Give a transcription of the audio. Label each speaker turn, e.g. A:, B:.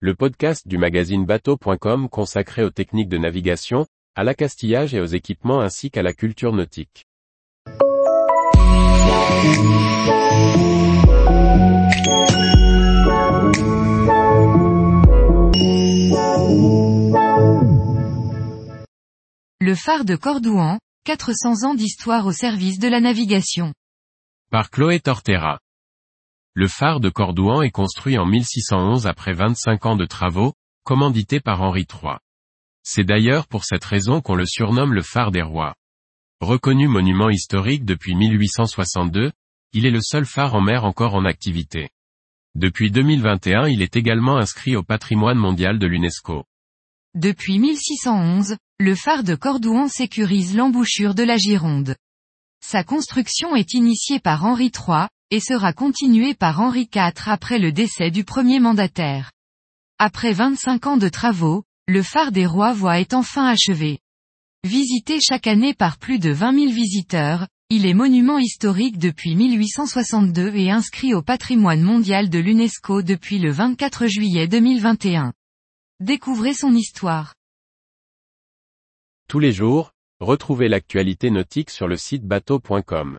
A: le podcast du magazine bateau.com consacré aux techniques de navigation, à l'accastillage et aux équipements ainsi qu'à la culture nautique.
B: Le phare de Cordouan, 400 ans d'histoire au service de la navigation.
A: Par Chloé Tortera. Le phare de Cordouan est construit en 1611 après 25 ans de travaux, commandité par Henri III. C'est d'ailleurs pour cette raison qu'on le surnomme le phare des rois. Reconnu monument historique depuis 1862, il est le seul phare en mer encore en activité. Depuis 2021 il est également inscrit au patrimoine mondial de l'UNESCO.
B: Depuis 1611, le phare de Cordouan sécurise l'embouchure de la Gironde. Sa construction est initiée par Henri III, et sera continuée par Henri IV après le décès du premier mandataire. Après 25 ans de travaux, le phare des rois voit est enfin achevé. Visité chaque année par plus de 20 000 visiteurs, il est monument historique depuis 1862 et inscrit au patrimoine mondial de l'UNESCO depuis le 24 juillet 2021. Découvrez son histoire.
A: Tous les jours, retrouvez l'actualité nautique sur le site bateau.com.